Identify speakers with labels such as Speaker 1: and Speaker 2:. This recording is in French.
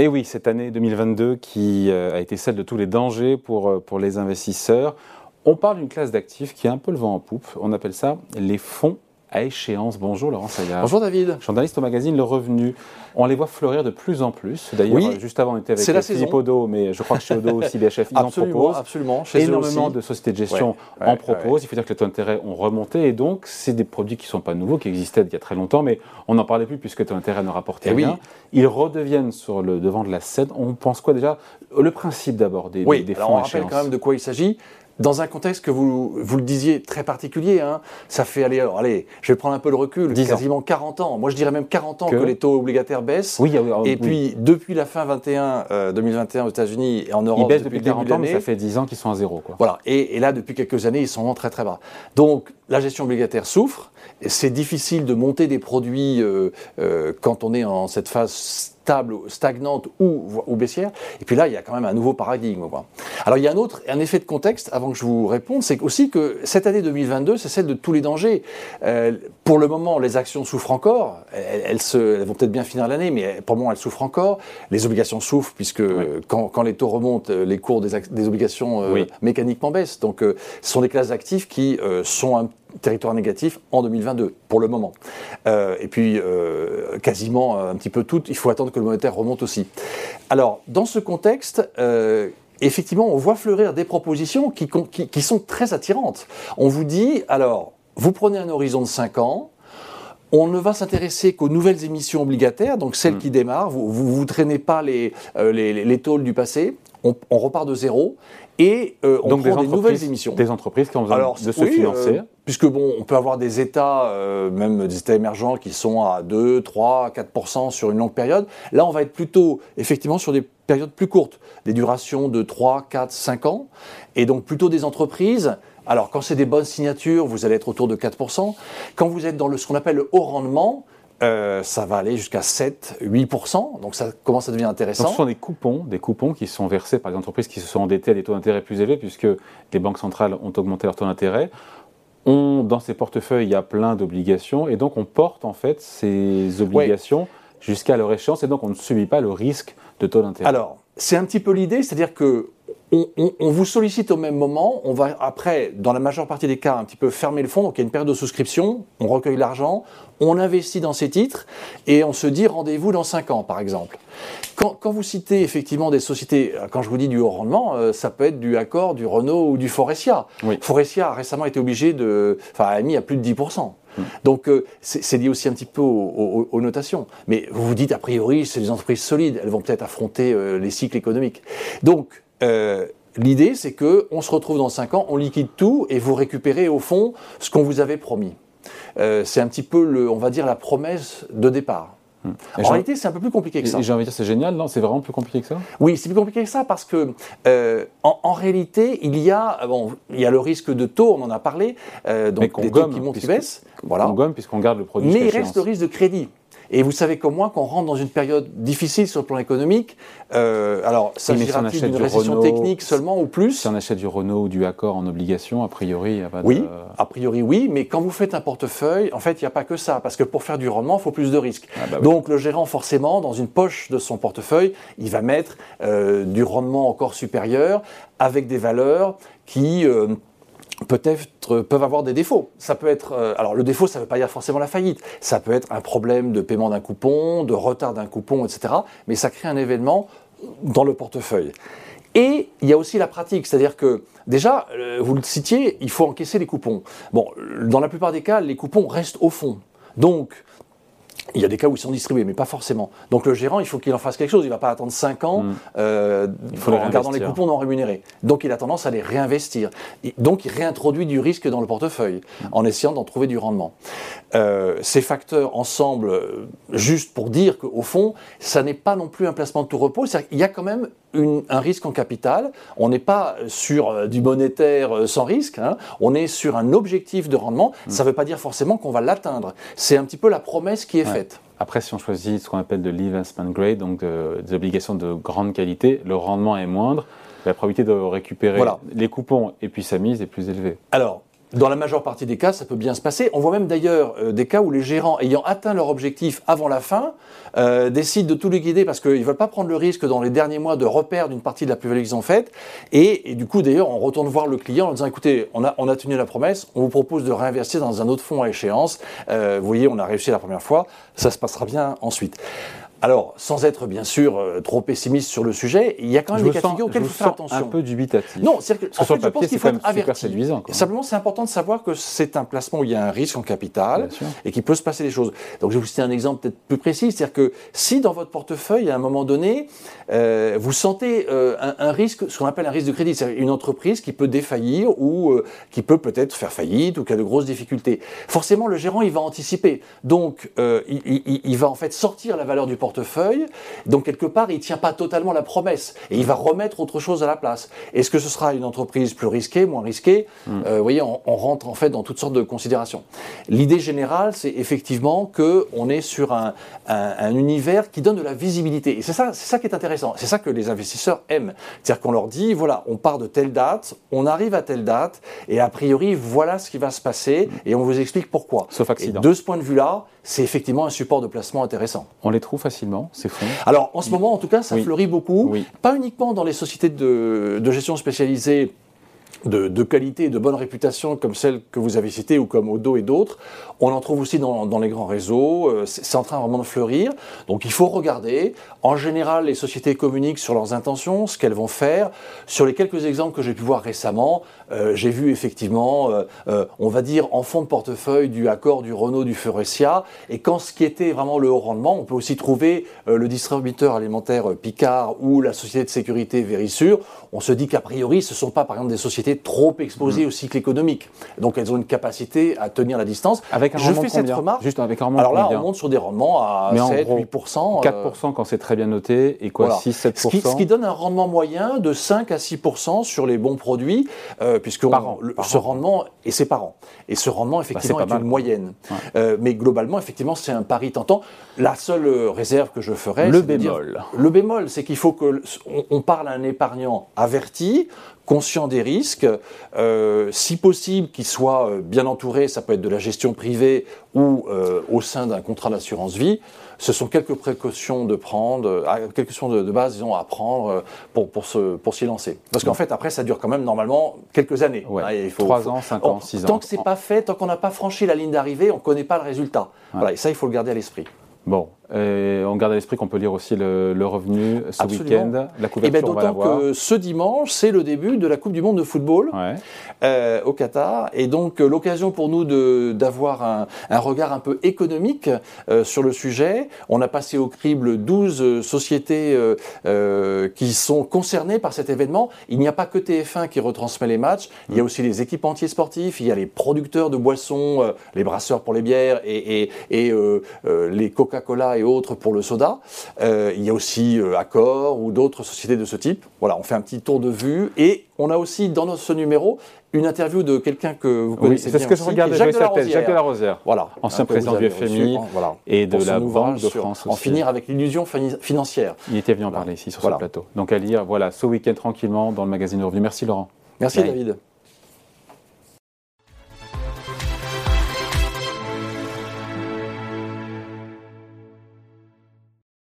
Speaker 1: Et oui, cette année 2022 qui euh, a été celle de tous les dangers pour, euh, pour les investisseurs. On parle d'une classe d'actifs qui a un peu le vent en poupe. On appelle ça les fonds à échéance. Bonjour Laurent Sayard.
Speaker 2: Bonjour David.
Speaker 1: Journaliste au magazine Le Revenu. On les voit fleurir de plus en plus. D'ailleurs, juste avant, on était avec Philippe Odo, mais je crois que chez Odo aussi, BHF, ils en proposent.
Speaker 2: Absolument,
Speaker 1: chez Énormément de sociétés de gestion en proposent. Il faut dire que les taux d'intérêt ont remonté et donc, c'est des produits qui ne sont pas nouveaux, qui existaient il y a très longtemps, mais on n'en parlait plus puisque les taux d'intérêt ne rapportaient eh rien. Ils redeviennent sur le devant de la scène. On pense quoi déjà? Le principe d'abord des,
Speaker 2: oui,
Speaker 1: des,
Speaker 2: fonds on rappelle quand même de quoi il s'agit dans un contexte que vous, vous le disiez très particulier, hein, ça fait aller, alors allez, je vais prendre un peu le recul, quasiment 40 ans, moi je dirais même 40 ans que, les taux obligataires baissent.
Speaker 1: Oui,
Speaker 2: et puis depuis la fin 21, 2021 euh, aux États-Unis et en Europe,
Speaker 1: ils baissent depuis, depuis 40 ans, mais ça fait 10 ans qu'ils sont à zéro. Quoi.
Speaker 2: Voilà, et, et, là depuis quelques années, ils sont vraiment très très bas. Donc la gestion obligataire souffre, c'est difficile de monter des produits euh, euh, quand on est en cette phase stable, stagnante ou, ou, baissière. Et puis là, il y a quand même un nouveau paradigme. Alors il y a un autre, un effet de contexte, avant que je vous réponde, c'est aussi que cette année 2022, c'est celle de tous les dangers. Euh, pour le moment, les actions souffrent encore. Elles, se, elles vont peut-être bien finir l'année, mais pour le moment, elles souffrent encore. Les obligations souffrent, puisque quand, quand, les taux remontent, les cours des, des obligations euh, mécaniquement baissent. Donc euh, ce sont des classes d'actifs qui euh, sont un territoire négatif en 2022, pour le moment. Euh, et puis, euh, quasiment un petit peu toutes, il faut attendre que le monétaire remonte aussi. Alors, dans ce contexte, euh, effectivement, on voit fleurir des propositions qui, qui, sont très attirantes. On vous dit, alors, vous prenez un horizon de 5 ans, on ne va s'intéresser qu'aux nouvelles émissions obligataires, donc celles mm. qui démarrent. Vous ne vous, traînez pas les, les, les tôles du passé. On, on, repart de zéro et on
Speaker 1: donc
Speaker 2: prend
Speaker 1: des,
Speaker 2: nouvelles émissions.
Speaker 1: Des entreprises qui ont besoin de se financer
Speaker 2: puisque bon, on peut avoir des États, euh, même des États émergents, qui sont à 2, 3, 4% sur une longue période. Là, on va être plutôt, effectivement, sur des périodes plus courtes, des durations de 3, 4, 5 ans, et donc plutôt des entreprises. Alors, quand c'est des bonnes signatures, vous allez être autour de 4%. Quand vous êtes dans le, ce qu'on appelle le haut rendement, euh, ça va aller jusqu'à 7, 8%, donc ça commence à devenir intéressant.
Speaker 1: Donc ce sont des coupons, des coupons qui sont versés par les entreprises qui se sont endettées à des taux d'intérêt plus élevés, puisque les banques centrales ont augmenté leur taux d'intérêt dans ces portefeuilles, il y a plein d'obligations, et donc on porte en fait ces obligations jusqu'à leur échéance, et donc on ne subit pas le risque de taux d'intérêt.
Speaker 2: Alors, c'est un petit peu l'idée, c'est-à-dire que on, vous sollicite au même moment, on va après, dans la majeure partie des cas, un petit peu fermer le fonds, donc il y a une période de souscription, on recueille l'argent, on investit dans ces titres, et on se dit rendez-vous dans 5 ans, par exemple. Quand, vous citez effectivement des sociétés, euh, quand je vous dis du haut rendement, euh, ça peut être du Accor, du Renault ou du Forestia. Forestia a récemment été obligé de, enfin, a mis à plus de 10%. Mm. Donc euh, c'est lié aussi un petit peu aux, notations. Mais vous vous dites, a priori, c'est des entreprises solides, elles vont peut-être affronter les cycles économiques. Donc, euh, l'idée, c'est que on se retrouve dans 5 ans, on liquide tout et vous récupérez au fond ce qu'on vous avait promis. Euh, c'est un petit peu, le, on va dire, la promesse de départ. Hmm. En réalité, c'est un peu plus compliqué que ça.
Speaker 1: J'ai envie de dire, c'est génial, non? C'est vraiment plus compliqué que ça?
Speaker 2: Oui, c'est plus compliqué que ça parce que, euh, en, réalité, il y a, bon, il y a le risque de taux, on en a parlé, donc des taux qui montent, qui baissent.
Speaker 1: Voilà. On gomme puisqu'on garde le produit.
Speaker 2: Mais il reste le risque de crédit. Et vous savez comme moi qu'on rentre dans une période difficile sur le plan économique. Euh, alors, s'agira-t-il d'une récession technique seulement ou plus
Speaker 1: Si on achète du Renault ou du Accor en obligation, a priori, il n'y a pas
Speaker 2: de... Oui, a priori oui, mais quand vous faites un portefeuille, en fait, il n'y a pas que ça, parce que pour faire du rendement, il faut plus de risques. Ah bah Donc le gérant, forcément, dans une poche de son portefeuille, il va mettre euh, du rendement encore supérieur, avec des valeurs qui... Euh, peut-être peuvent avoir des défauts. Ça peut être, euh, alors le défaut, ça ne veut pas dire forcément la faillite. Ça peut être un problème de paiement d'un coupon, de retard d'un coupon, etc. Mais ça crée un événement dans le portefeuille. Et il y a aussi la pratique, c'est-à-dire que déjà, euh, vous le citiez, il faut encaisser les coupons. Bon, dans la plupart des cas, les coupons restent au fond. Donc, il y a des cas où ils sont distribués, mais pas forcément. Donc le gérant, il faut qu'il en fasse quelque chose. Il ne va pas attendre 5 ans mm. euh, en gardant les coupons non rémunérés. Donc il a tendance à les réinvestir. donc il réintroduit du risque dans le portefeuille mm. en essayant d'en trouver du rendement. Euh, ces facteurs ensemble, euh, juste pour dire qu'au fond, ça n'est pas non plus un placement de tout repos. Il y a quand même un risque en capital. On n'est pas sur euh, du monétaire euh, sans risque. Hein. On est sur un objectif de rendement. Mm. Ça ne veut pas dire forcément qu'on va l'atteindre. C'est un petit peu la promesse qui est faite.
Speaker 1: Après, si on choisit ce qu'on appelle de l'investment grade, donc des obligations de grande qualité, le rendement est moindre. La probabilité de récupérer les coupons et puis sa mise est plus élevée.
Speaker 2: Alors, Dans la majeure partie des cas, ça peut bien se passer. On voit même d'ailleurs euh, des cas où les gérants, ayant atteint leur objectif avant la fin, euh, décident de tout liquider parce qu'ils ne veulent pas prendre le risque dans les derniers mois de reperdre une partie de la plus-value qu'ils ont faite. Et, du coup, d'ailleurs, on retourne voir le client en disant, écoutez, on a, on a tenu la promesse, on vous propose de réinvestir dans un autre fonds à échéance. Euh, vous voyez, on a réussi la première fois, ça se passera bien ensuite. Alors, sans être bien sûr euh, trop pessimiste sur le sujet, il y a quand même des cas de figure auxquels il faut faire attention.
Speaker 1: Un peu dubitatif.
Speaker 2: Non, c'est-à-dire que, en fait, je pense qu'il faut être averti. Simplement, c'est important de savoir que c'est un placement où il y a un risque en capital et qu'il peut se passer des choses. Donc, je vais vous citer un exemple peut-être plus précis, c'est-à-dire que si dans votre portefeuille, à un moment donné, euh, vous sentez euh, un, risque, ce qu'on appelle un risque de crédit, c'est-à-dire une entreprise qui peut défaillir ou qui peut peut-être faire faillite ou qui a de grosses difficultés. Forcément, le gérant, il va anticiper. Donc, il, il, il va en fait sortir la valeur du portefeuille portefeuille. Donc quelque part, il ne tient pas totalement la promesse et il va remettre autre chose à la place. Est-ce que ce sera une entreprise plus risquée, moins risquée? Hmm. euh, Vous voyez, on, rentre en fait dans toutes sortes de considérations. L'idée générale, c'est effectivement que on est sur un, univers qui donne de la visibilité. Et c'est ça, c'est ça qui est intéressant. C'est ça que les investisseurs aiment. C'est-à-dire qu'on leur dit, voilà, on part de telle date, on arrive à telle date, et a priori, voilà ce qui va se passer, et on vous explique pourquoi.
Speaker 1: Sauf accident.
Speaker 2: Et de ce point de vue-là, c'est effectivement un support de placement intéressant.
Speaker 1: On les trouve facilement, ces fonds
Speaker 2: Alors, en ce moment, en tout cas, ça fleurit beaucoup. Pas uniquement dans les sociétés de, de gestion spécialisées de, qualité et de bonne réputation comme celle que vous avez citée ou comme Odo et d'autres. On en trouve aussi dans, les grands réseaux. Euh, c'est en train vraiment de fleurir. Donc il faut regarder. En général, les sociétés communiquent sur leurs intentions, ce qu'elles vont faire. Sur les quelques exemples que j'ai pu voir récemment, euh, j'ai vu effectivement, euh, on va dire, en fond de portefeuille du Accor, du Renault, du Faurecia. Et quand ce qui était vraiment le haut rendement, on peut aussi trouver le distributeur alimentaire Picard ou la société de sécurité Verisure. On se dit qu'a priori, ce ne sont pas par exemple des sociétés trop exposées mm. au cycle économique. Donc elles ont une capacité à tenir la distance.
Speaker 1: Avec un
Speaker 2: Je
Speaker 1: fais
Speaker 2: cette remarque.
Speaker 1: Juste avec un
Speaker 2: Alors là, on monte sur des rendements à 7, 8%.
Speaker 1: 4% quand c'est très bien noté et quoi 6, 7%
Speaker 2: ce qui, ce qui, donne un rendement moyen de 5 à 6% sur les bons produits, euh, puisque ce rendement, et c'est par an. Et ce rendement, bah, effectivement, est, une moyenne. Euh, mais globalement, effectivement, c'est un pari tentant. La seule réserve que je ferais,
Speaker 1: le bémol.
Speaker 2: le bémol, c'est qu'il faut que on parle à un épargnant averti, conscient des risques, euh, si possible qu'il soit euh, bien entouré, ça peut être de la gestion privée ou euh, au sein d'un contrat d'assurance vie. Ce sont quelques précautions de prendre, quelques questions de, base, disons, à prendre pour, pour, se, pour s'y lancer. Parce qu'en fait, après, ça dure quand même normalement quelques années.
Speaker 1: Hein, il faut, 3 ans, 5 ans, 6 ans.
Speaker 2: Tant que c'est pas fait, tant qu'on n'a pas franchi la ligne d'arrivée, on ne connaît pas le résultat. Voilà, et ça, il faut le garder à l'esprit.
Speaker 1: Bon, et on garde à l'esprit qu'on peut lire aussi le, revenu ce week-end, la
Speaker 2: eh ben, couverture. D'autant que ce dimanche, c'est le début de la Coupe du Monde de football euh, au Qatar, et donc euh, l'occasion pour nous d'avoir un, un, regard un peu économique euh, sur le sujet. On a passé au crible 12 sociétés euh, qui sont concernées par cet événement. Il n'y a pas que TF1 qui retransmet les matchs, il y a mm. aussi les équipementiers sportifs, il y a les producteurs de boissons, les brasseurs pour les bières et, et, et les Coca-Cola et autres pour le soda. Euh, il y a aussi euh, Accor ou d'autres sociétés de ce type. Voilà, on fait un petit tour de vue et on a aussi dans ce numéro une interview de quelqu'un que vous connaissez
Speaker 1: oui, c'est ce que je regarde. Jacques, de Jacques.
Speaker 2: Voilà,
Speaker 1: ancien président du FMI et de la Banque de France.
Speaker 2: En finir avec l'illusion financière.
Speaker 1: Il était venu en parler ici sur ce plateau. Donc à lire, voilà, ce week-end tranquillement dans le magazine Revenu. Merci Laurent.
Speaker 2: Merci David.